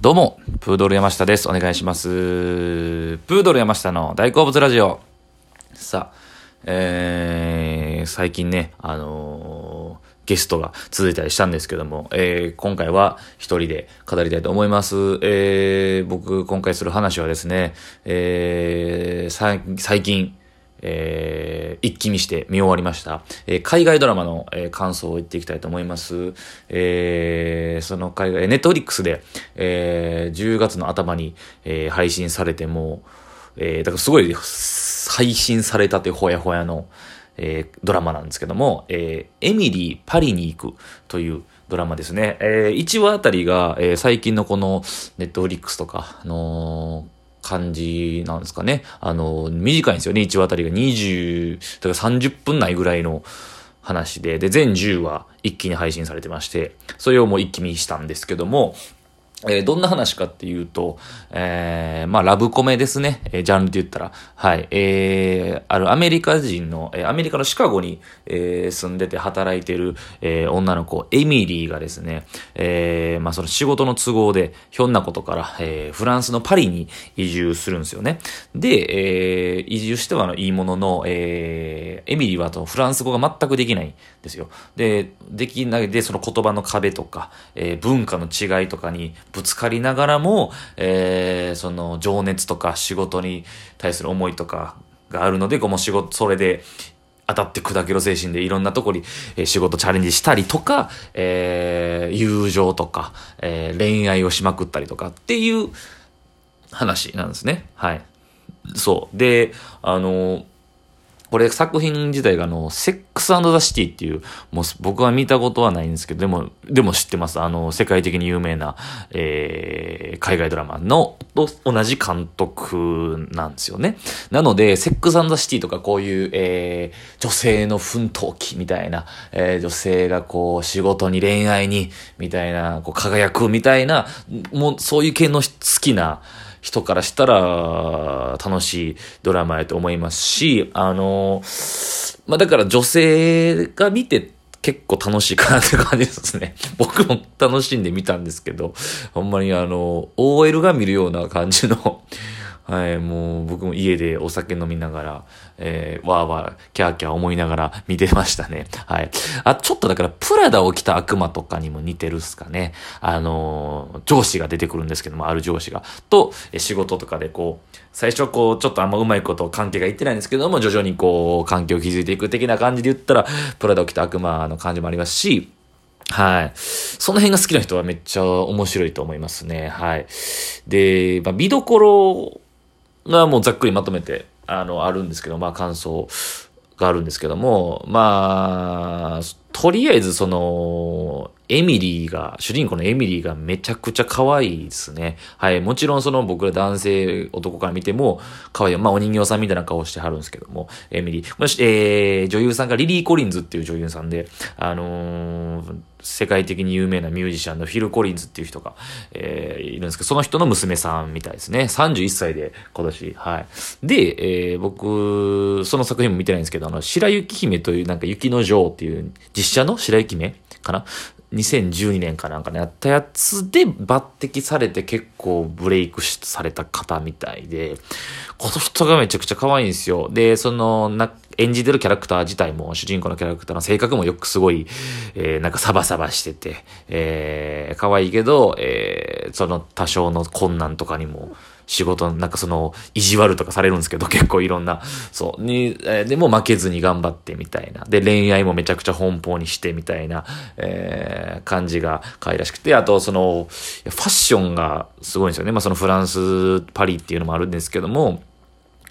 どうも、プードル山下です。お願いします。プードル山下の大好物ラジオ。さあ、えー、最近ね、あのーゲストが続いたりしたんですけども、えー、今回は一人で語りたいと思います。えー、僕、今回する話はですね、えー、最近、えー、一気見して見終わりました。えー、海外ドラマの、えー、感想を言っていきたいと思います。えー、その海外、ネットフリックスで、えー、10月の頭に、えー、配信されても、えー、だからすごい配信されたというほやほやの、えー、ドラマなんですけども、えー、エミリー・パリに行くというドラマですね。えー、1話あたりが、えー、最近のこのネットフリックスとか、あのー感じなんですかね。あの、短いんですよね。1話あたりが20、だから30分内ぐらいの話で、で、全10話一気に配信されてまして、それをもう一気見したんですけども、えー、どんな話かっていうと、えー、まあ、ラブコメですね。えー、ジャンルで言ったら。はい。えー、あるアメリカ人の、えー、アメリカのシカゴに、えー、住んでて働いてる、えー、女の子、エミリーがですね、えー、まあ、その仕事の都合で、ひょんなことから、えー、フランスのパリに移住するんですよね。で、えー、移住してはいいものの、えー、エミリーはとフランス語が全くできないんですよ。で、できないで、その言葉の壁とか、えー、文化の違いとかに、ぶつかりながらも、えー、その情熱とか仕事に対する思いとかがあるので、この仕事、それで、当たって砕けろ精神でいろんなとこに、え、仕事チャレンジしたりとか、えー、友情とか、えー、恋愛をしまくったりとかっていう話なんですね。はい。そう。で、あのこれ作品自体があの、セックスザ・シティっていう、もう僕は見たことはないんですけど、でも、でも知ってます。あの、世界的に有名な、えー、海外ドラマの、と同じ監督なんですよね。なので、セックスザ・シティとかこういう、えー、女性の奮闘記みたいな、えー、女性がこう、仕事に恋愛に、みたいな、こう、輝くみたいな、もう、そういう系の好きな、人からしたら楽しいドラマやと思いますし、あの、まあ、だから女性が見て結構楽しいかなって感じですね。僕も楽しんでみたんですけど、ほんまにあの、OL が見るような感じのはい、もう僕も家でお酒飲みながら、えー、わーわー、キャーキャー思いながら見てましたね。はい。あ、ちょっとだから、プラダを着た悪魔とかにも似てるっすかね。あのー、上司が出てくるんですけども、ある上司が。と、仕事とかでこう、最初こう、ちょっとあんまうまいこと関係がいってないんですけども、徐々にこう、関係を築いていく的な感じで言ったら、プラダを着た悪魔の感じもありますし、はい。その辺が好きな人はめっちゃ面白いと思いますね。はい。で、まあ、見どころがもうざっくりまとめて、あの、あるんですけど、まあ感想があるんですけども、まあ、とりあえずその、エミリーが、主人公のエミリーがめちゃくちゃ可愛いですね。はい。もちろんその僕ら男性、男から見ても可愛い。まあお人形さんみたいな顔してはるんですけども、エミリー。もし、えー、女優さんがリリー・コリンズっていう女優さんで、あのー、世界的に有名なミュージシャンのフィル・コリンズっていう人が、えー、いるんですけど、その人の娘さんみたいですね。31歳で今年。はい。で、えー、僕、その作品も見てないんですけど、あの、白雪姫というなんか雪の女王っていう実写の白雪姫かな？2012年かなんかね、やったやつで抜擢されて結構ブレイクされた方みたいで、この人がめちゃくちゃ可愛いんですよ。で、その、な、演じてるキャラクター自体も、主人公のキャラクターの性格もよくすごい、えー、なんかサバサバしてて、えー、可愛いけど、えー、その多少の困難とかにも、仕事、なんかその、意地悪とかされるんですけど、結構いろんな、そう、に、えー、でも負けずに頑張ってみたいな。で、恋愛もめちゃくちゃ奔放にしてみたいな、えー、感じが可愛らしくて、あとその、ファッションがすごいんですよね。まあそのフランス、パリっていうのもあるんですけども、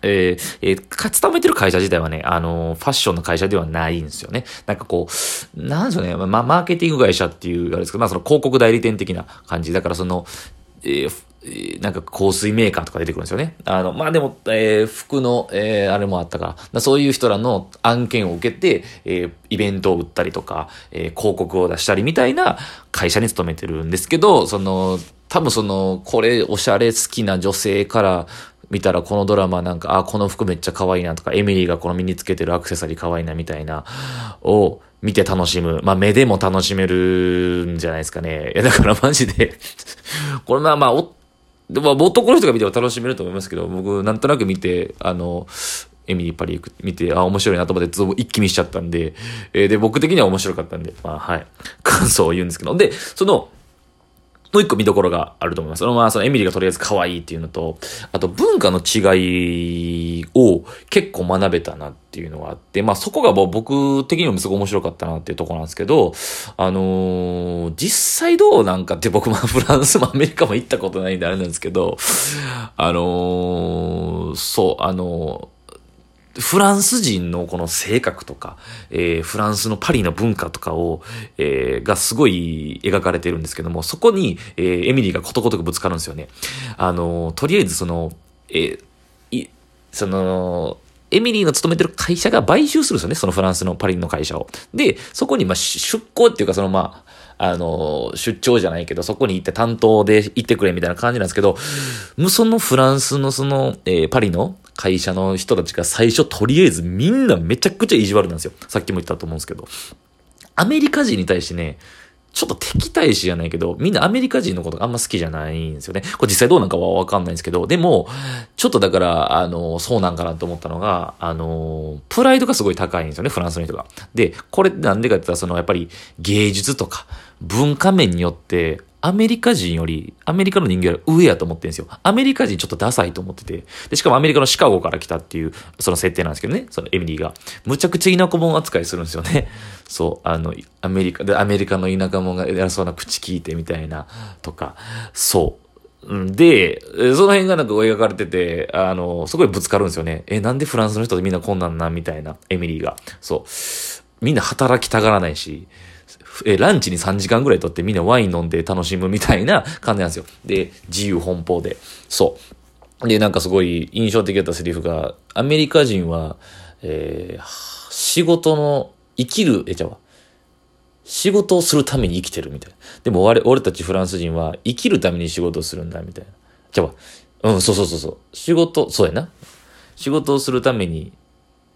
えー、えー、勤めてる会社自体はね、あのー、ファッションの会社ではないんですよね。なんかこう、なんでしょうね、まあ、マーケティング会社っていう、あれですけど、まあ、その広告代理店的な感じ。だからその、えー、なんか香水メーカーとか出てくるんですよね。あの、まあ、でも、えー、服の、えー、あれもあったから、そういう人らの案件を受けて、えー、イベントを売ったりとか、え、広告を出したりみたいな会社に勤めてるんですけど、その、多分その、これおしゃれ好きな女性から見たらこのドラマなんか、あ、この服めっちゃ可愛いなとか、エミリーがこの身につけてるアクセサリー可愛いなみたいな、を、見て楽しむ。まあ、目でも楽しめるんじゃないですかね。いや、だから マジでこれまあまあ、お、でも男の人が見ても楽しめると思いますけど、僕なんとなく見て、あの、エミリー・パリ行く見て、あ、面白いなと思って一気見しちゃったんで、えー、で、僕的には面白かったんで、まあはい、感想を言うんですけど、で、その、もう一個見どころがあると思います。そのまあ、そのエミリーがとりあえず可愛いっていうのと、あと文化の違いを結構学べたなっていうのがあって、まあそこが僕的にもすごい面白かったなっていうところなんですけど、あのー、実際どうなんかって 僕まあフランスもアメリカも行ったことないんであれなんですけど、あのー、そう、あのーフランス人のこの性格とか、えー、フランスのパリの文化とかを、えー、がすごい描かれてるんですけども、そこに、えー、エミリーがことごとくぶつかるんですよね。あの、とりあえずその、え、い、その、エミリーの勤めてる会社が買収するんですよね、そのフランスのパリの会社を。で、そこにま出向っていうか、そのまあ、あの、出張じゃないけど、そこに行って担当で行ってくれみたいな感じなんですけど、無そのフランスのその、えー、パリの会社の人たちが最初とりあえずみんなめちゃくちゃ意地悪なんですよ。さっきも言ったと思うんですけど。アメリカ人に対してね、ちょっと敵対視じゃないけど、みんなアメリカ人のことがあんま好きじゃないんですよね。これ実際どうなんかはわかんないんですけど、でも、ちょっとだから、あの、そうなんかなと思ったのが、あの、プライドがすごい高いんですよね、フランスの人が。で、これなんでかって言ったら、その、やっぱり芸術とか文化面によって、アメリカ人より、アメリカの人間より上やと思ってるんですよ。アメリカ人ちょっとダサいと思ってて。で、しかもアメリカのシカゴから来たっていう、その設定なんですけどね。そのエミリーが。むちゃくちゃ田舎者扱いするんですよね。そう、あの、アメリカで、アメリカの田舎者が偉そうな口聞いてみたいな、とか。そう。で、その辺がなんか描かれてて、あの、すごいぶつかるんですよね。え、なんでフランスの人でみんなこんなんなみたいな、エミリーが。そう。みんな働きたがらないし、えランチに3時間ぐらいとってみんなワイン飲んで楽しむみたいな 感じなんですよ。で、自由奔放で。そう。で、なんかすごい印象的だったセリフが、アメリカ人は、えー、仕事の、生きる、え、ちゃうわ。仕事をするために生きてるみたいな。でも俺たちフランス人は生きるために仕事をするんだみたいな。ちゃうわ。うん、そうそうそうそう。仕事、そうやな。仕事をするために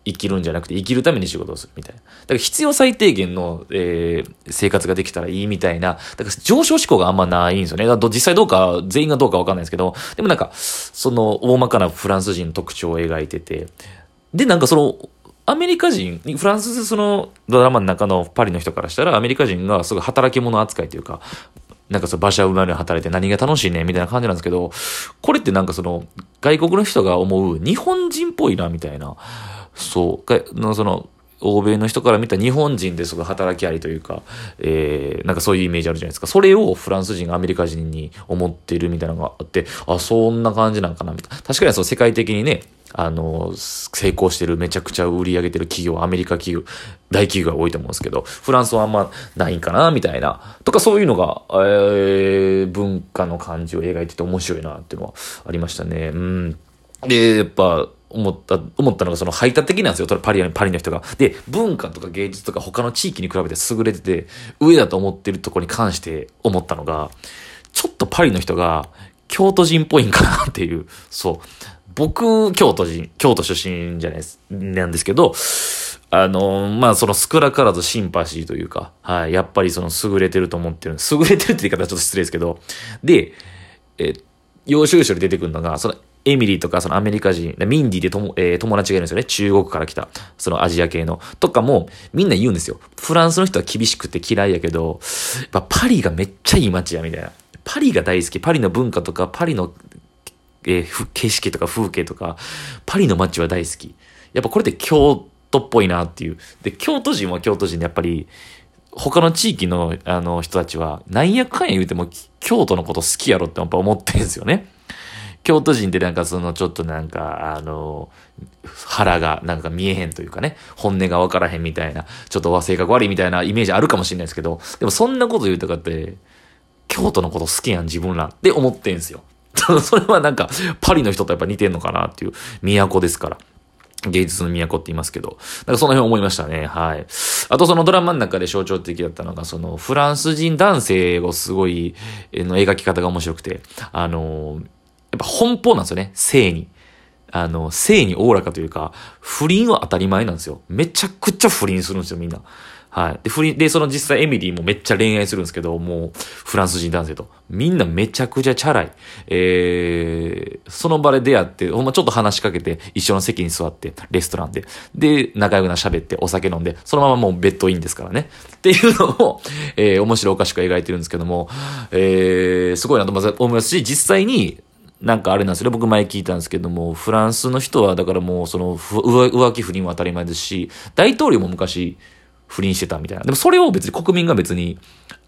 生きるんじゃなくて生きるために仕事をするみたいな。だから必要最低限の、えー、生活ができたらいいみたいな。だから上昇志向があんまないんですよね。実際どうか、全員がどうかわかんないですけど、でもなんか、その大まかなフランス人の特徴を描いてて、で、なんかその、アメリカ人、フランスそのドラマの中のパリの人からしたら、アメリカ人がすごい働き者扱いというか、なんかその馬車馬に働いて何が楽しいねみたいな感じなんですけど、これってなんかその外国の人が思う日本人っぽいなみたいな。そう、のその、欧米の人から見た日本人ですごい働きありというか、えー、なんかそういうイメージあるじゃないですか。それをフランス人アメリカ人に思っているみたいなのがあって、あ、そんな感じなんかなみたいな。確かにそう世界的にね、あの、成功してる、めちゃくちゃ売り上げてる企業、アメリカ企業、大企業が多いと思うんですけど、フランスはあんまないんかなみたいな。とかそういうのが、えー、文化の感じを描いてて面白いなっていうのはありましたね。うん。で、やっぱ、思った、思ったのがその排他的なんですよ。パリ、パリの人が。で、文化とか芸術とか他の地域に比べて優れてて、上だと思ってるとこに関して思ったのが、ちょっとパリの人が京都人っぽいんかなっていう、そう。僕、京都人、京都出身じゃないです、なんですけど、あの、まあ、その少なからずシンパシーというか、はい、やっぱりその優れてると思ってる。優れてるって言い方はちょっと失礼ですけど、で、え、要所要所で出てくるのが、そのエミリーとかそのアメリカ人、ミンディでとも、えー、友達がいるんですよね。中国から来た。そのアジア系の。とかも、みんな言うんですよ。フランスの人は厳しくて嫌いやけど、やっぱパリがめっちゃいい街や、みたいな。パリが大好き。パリの文化とか、パリの、えー、景色とか風景とか、パリの街は大好き。やっぱこれって京都っぽいなっていう。で、京都人は京都人でやっぱり、他の地域のあの人たちは、なんやかんや言うても、京都のこと好きやろってやっぱ思ってるんですよね。京都人ってなんかそのちょっとなんか、あの、腹がなんか見えへんというかね、本音がわからへんみたいな、ちょっと性格悪いみたいなイメージあるかもしれないですけど、でもそんなこと言うとかって、京都のこと好きやん自分らって思ってんすよ。それはなんか、パリの人とやっぱ似てんのかなっていう、都ですから。芸術の都って言いますけど。なんかその辺思いましたね。はい。あとそのドラマの中で象徴的だったのが、そのフランス人男性をすごい、の描き方が面白くて、あのやっぱ奔放なんですよね、性に。あの、性におおらかというか、不倫は当たり前なんですよ。めちゃくちゃ不倫するんですよ、みんな。はい。で、フリで、その実際エミリーもめっちゃ恋愛するんですけど、もう、フランス人男性と。みんなめちゃくちゃチャラい。えー、その場で出会って、ほんまちょっと話しかけて、一緒の席に座って、レストランで。で、仲良くな喋って、お酒飲んで、そのままもうベッドインですからね。っていうのを、えー、面白おかしく描いてるんですけども、えー、すごいなと思いますし、実際に、なんかあれなんですよね。僕前聞いたんですけども、フランスの人は、だからもう、その、浮気不倫は当たり前ですし、大統領も昔、不倫してたみたいな。でもそれを別に国民が別に、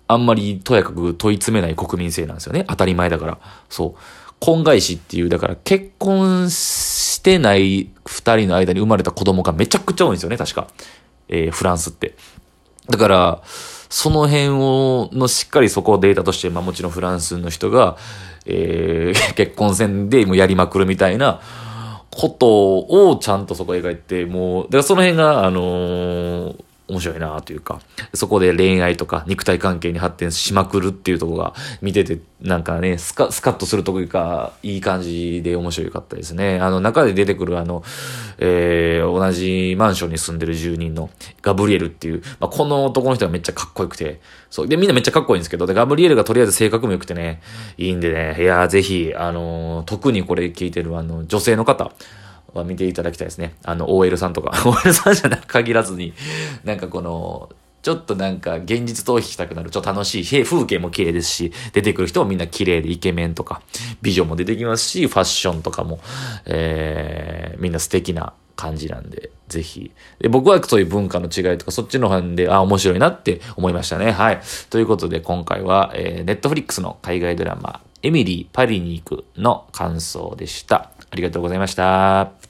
あんまりとやかく問い詰めない国民性なんですよね。当たり前だから。そう。婚外子っていう、だから結婚してない二人の間に生まれた子供がめちゃくちゃ多いんですよね、確か。えー、フランスって。だから、その辺を、のしっかりそこをデータとして、まあもちろんフランスの人が、えー、結婚戦でもやりまくるみたいなことをちゃんとそこ描いて、もう、だからその辺が、あのー面白いなというか、そこで恋愛とか肉体関係に発展しまくるっていうとこが見てて、なんかね、スカ、スカッとするというか、いい感じで面白かったですね。あの、中で出てくるあの、えー、同じマンションに住んでる住人のガブリエルっていう、まあ、この男の人がめっちゃかっこよくて、そう。で、みんなめっちゃかっこいいんですけど、で、ガブリエルがとりあえず性格も良くてね、いいんでね、いやぜひ、あのー、特にこれ聞いてるあの、女性の方、は見ていただきたいですね。あの、OL さんとか、OL さんじゃなく限らずに、なんかこの、ちょっとなんか現実逃避したくなる、ちょっと楽しい、風景も綺麗ですし、出てくる人もみんな綺麗でイケメンとか、美女も出てきますし、ファッションとかも、えー、みんな素敵な感じなんで、ぜひ。で僕はそういう文化の違いとか、そっちの辺で、あ、面白いなって思いましたね。はい。ということで、今回は、えー、ネットフリックスの海外ドラマ、エミリー・パリに行くの感想でした。ありがとうございました。